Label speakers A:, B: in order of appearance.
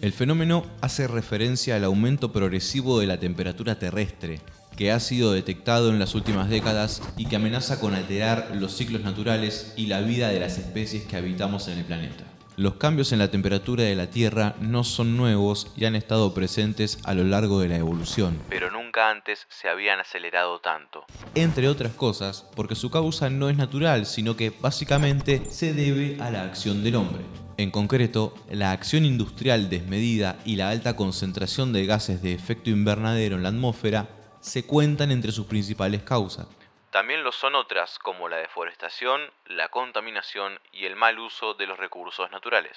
A: El fenómeno hace referencia al aumento progresivo de la temperatura terrestre, que ha sido detectado en las últimas décadas y que amenaza con alterar los ciclos naturales y la vida de las especies que habitamos en el planeta. Los cambios en la temperatura de la Tierra no son nuevos y han estado presentes a lo largo de la evolución, pero nunca antes se habían acelerado tanto. Entre otras cosas, porque su causa no es natural, sino que básicamente se debe a la acción del hombre. En concreto, la acción industrial desmedida y la alta concentración de gases de efecto invernadero en la atmósfera se cuentan entre sus principales causas. También lo son otras como la deforestación, la contaminación y el mal uso de los recursos naturales.